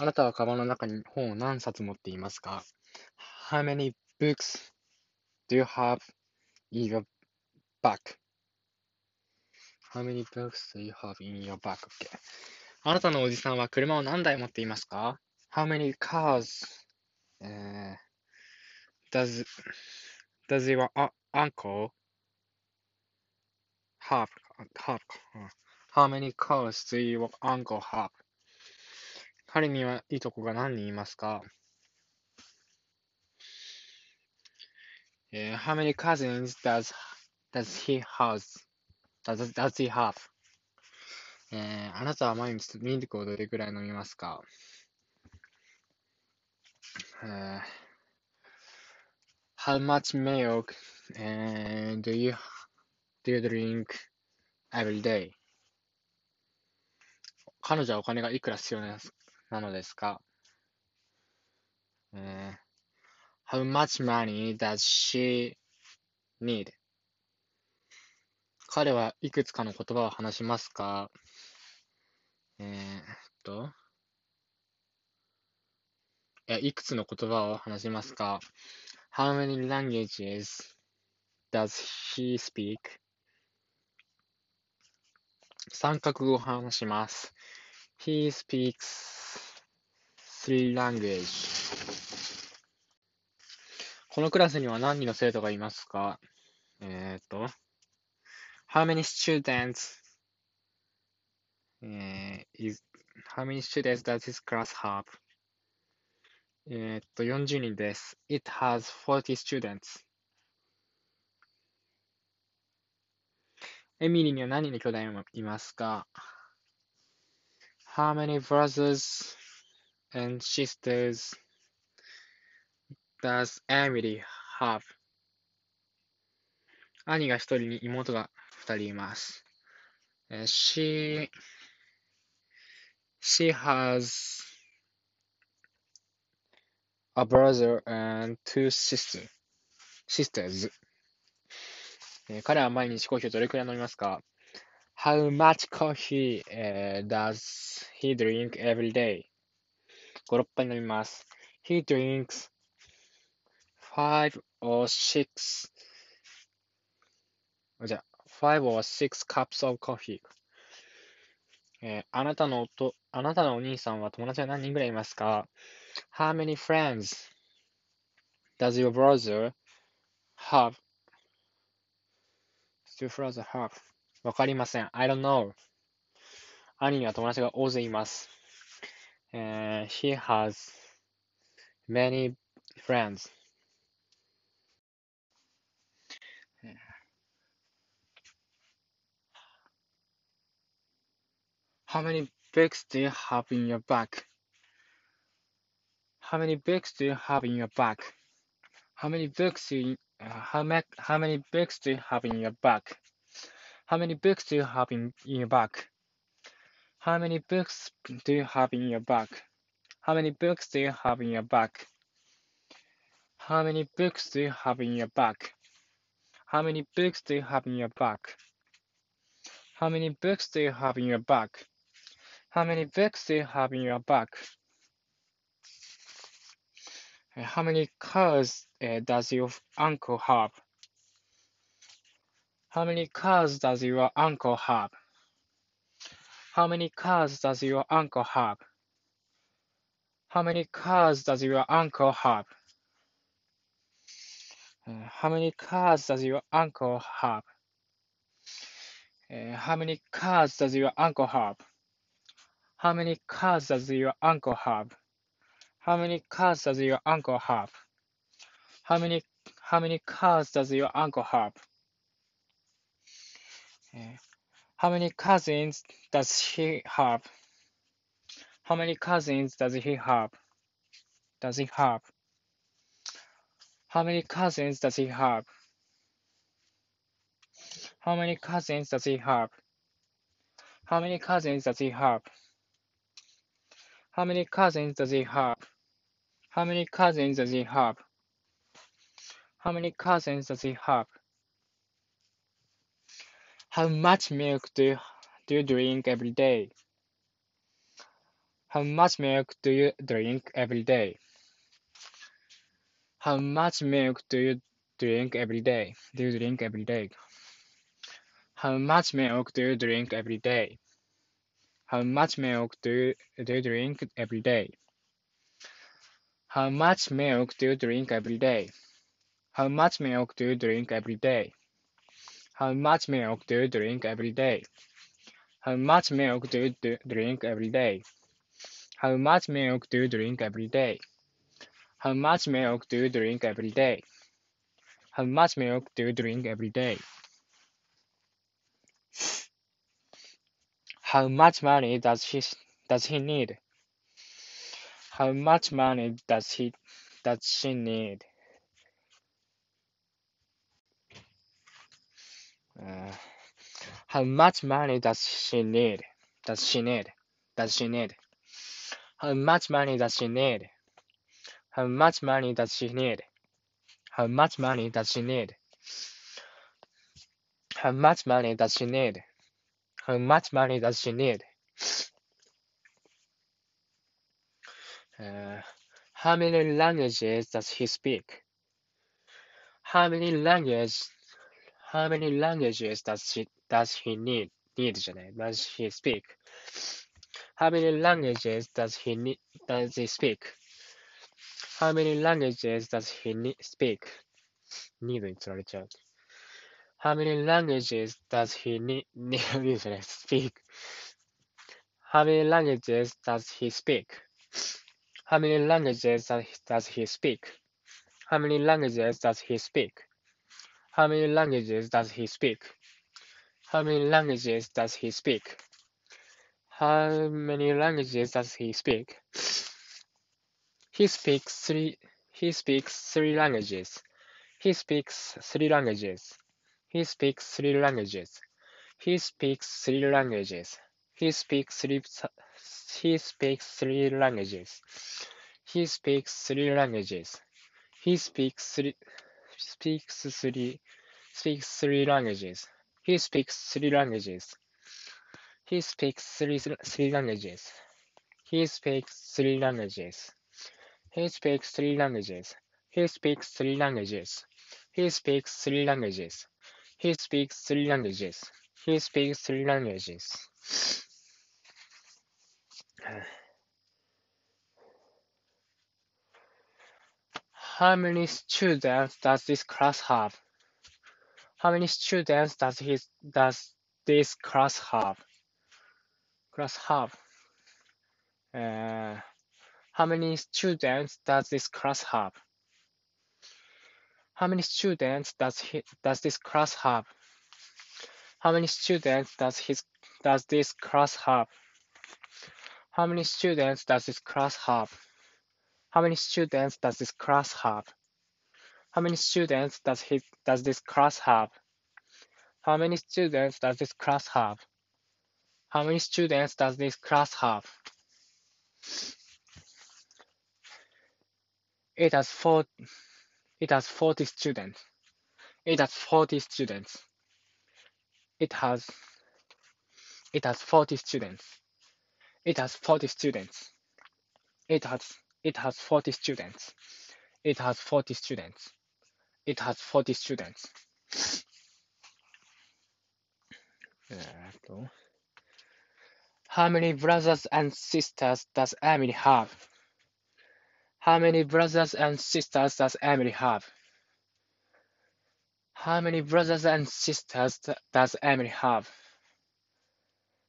あなたはカバンの中に本を何冊持っていますか ?How many books do you have in your bag?How many books do you have in your bag? Okay. あなたのおじさんは車を何台持っていますか ?How many cars、uh, does, does your uncle have? have How many cars do your uncle have? 彼にはいとこが何人いますか、えー、?How many cousins does, does he has? Does, does he have? えー、あなたは毎日ミルクをどれくらい飲みますか、えー、?How much milk、uh, do, you, do you drink every day? 彼女はお金がいくら必要ですかなのですか、えー、?How much money does she need? 彼はいくつかの言葉を話しますかえー、っと、いくつの言葉を話しますか ?How many languages does he speak? 三角語を話します。He speaks three language. このクラスには何人の生徒がいますかえっ、ー、と、How many students、えー、is, How many students does this class have? えっと、40人です。It has 40 students. エミリーには何人の兄弟もいますか How many brothers and sisters does Emily have? 兄が一人に妹が二人います。she, she has a brother and two sister, sisters. 彼は毎日コーヒーをどれくらい飲みますか How much coffee、uh, does he drink every day? 5、6杯飲みます。He drinks five or six じゃあ、five or six cups of coffee、えー、あなたのと、あなたのお兄さんは友達は何人ぐらいいますか ?How many friends does your brother have? Does your brother have? わかりません。I don't know. 兄には友達が大勢います。Uh, he has many friends. How many books do you have in your bag? How many books do you have in your bag? How many books do you, uh, how, ma- how many books do you have in your bag? How many books do you have in, in your bag? How many books do you have in your bag? How many books do you have in your bag? How many books do you have in your bag? How many books do you have in your bag? How many books do you have in your bag? How many books do you have in your bag? How many cars uh, does your uncle have? How many cars does your uncle have? How many cars does your uncle have? How many cars does your uncle have? Uh, how many cars does your uncle have? Uh, how many cars does your uncle have? How many cars does your uncle have? How many cars does your uncle have? How many how many cars does your uncle have? How many cousins does he have? How many cousins does he have? Does he have? How many cousins does he have? How many cousins does he have? How many cousins does he have? How many cousins does he have? How many cousins does he have? How many cousins does he have? How much milk do you, do you drink every day? How much milk do you drink every day? How much milk do you drink every day? Do you drink every day? How much milk do you drink every day? How much milk do you, do you drink every day? How much milk do you drink every day? How much milk do you drink every day? How much milk do you drink every day? How much milk do you do- drink every day? How much milk do you drink every day? How much milk do you drink every day? How much milk do you drink every day? How much money does he does he need? How much money does he does she need? Uh, how much money does she need? Does she need? Does she need? How much money does she need? How much money does she need? How much money does she need? How much money does she need? How much money does she need? Uh, how many languages does he speak? How many languages how many languages does she does he need need じゃない does he speak? How many languages does he need does he speak? How many languages does he need speak? need につられちゃう。How many languages does he need need じゃない speak? How many languages does he speak? How many languages does does he speak? How many languages does he speak? How many languages does he speak? How many languages does he speak? How many languages does he speak? He speaks three he speaks three languages. He speaks three languages. He speaks three languages. He speaks three languages. He speaks three he speaks three languages. He speaks three languages. He speaks three speaks three speaks three languages. He speaks three languages. He speaks three three languages. He speaks three languages. He speaks three languages. He speaks three languages. He speaks three languages. He speaks three languages. He speaks three languages. How many students does this class have? How many students does his does this class have? Class have. Uh, how many students does this class have? How many students does he does this class have? How many students does his does this class have? How many students does this class have? How many students does this class have? How many students does his does this class have? How many students does this class have? How many students does this class have? It has four it has 40 students. It has 40 students. It has it has 40 students. It has 40 students. It has it has 40 students. It has 40 students. It has 40 students. えーっと How many brothers and sisters does Emily have? How many brothers and sisters does Emily have? How many brothers and sisters th- does Emily have?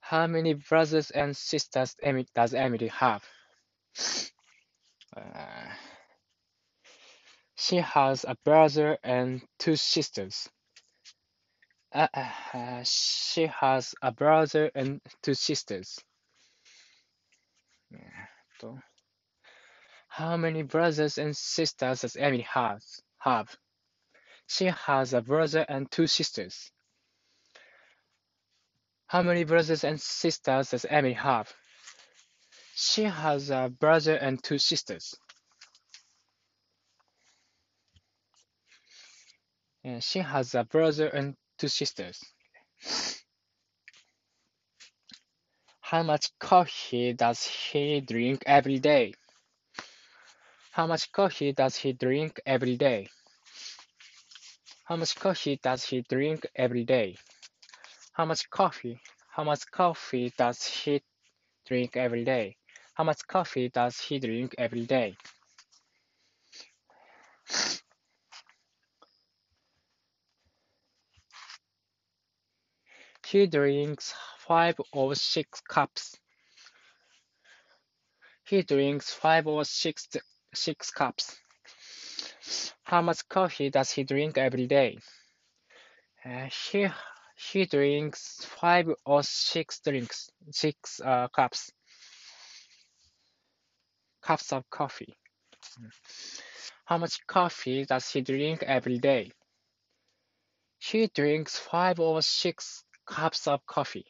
How many brothers and sisters Emily does Emily have? Uh, she has a brother and two sisters. Uh, uh, she has a brother and two sisters. How many brothers and sisters does Emily has, have? She has a brother and two sisters. How many brothers and sisters does Emily have? She has a brother and two sisters. She has a brother and two sisters. How much coffee does he drink every day? How much coffee does he drink every day? How much coffee does he drink every day? How much coffee? How much coffee does he drink every day? How much coffee does he drink every day? He drinks five or six cups. He drinks five or six six cups. How much coffee does he drink every day? Uh, he he drinks five or six drinks, six uh, cups, cups of coffee. How much coffee does he drink every day? He drinks five or six cups of coffee.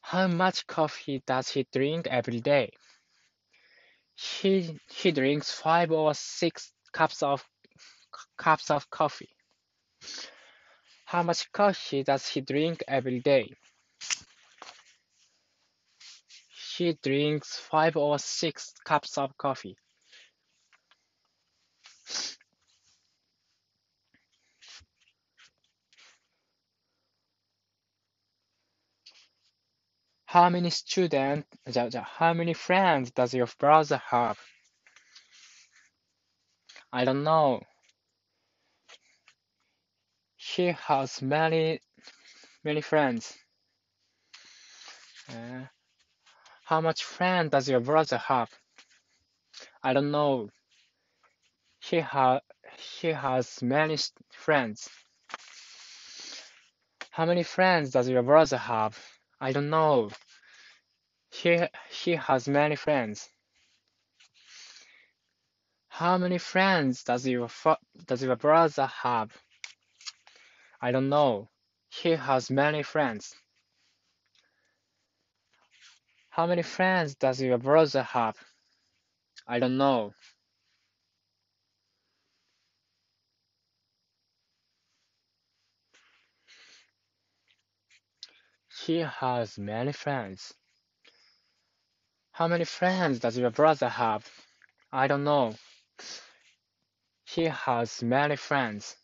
How much coffee does he drink every day? He he drinks five or six cups of cups of coffee. How much coffee does he drink every day? He drinks five or six cups of coffee. How many students, how many friends does your brother have? I don't know. He has many, many friends. Uh, how much friend does your brother have? I don't know. He ha he has many friends. How many friends does your brother have? I don't know. He, he has many friends. How many friends does your, does your brother have? I don't know. He has many friends. How many friends does your brother have? I don't know. He has many friends. How many friends does your brother have? I don't know. He has many friends.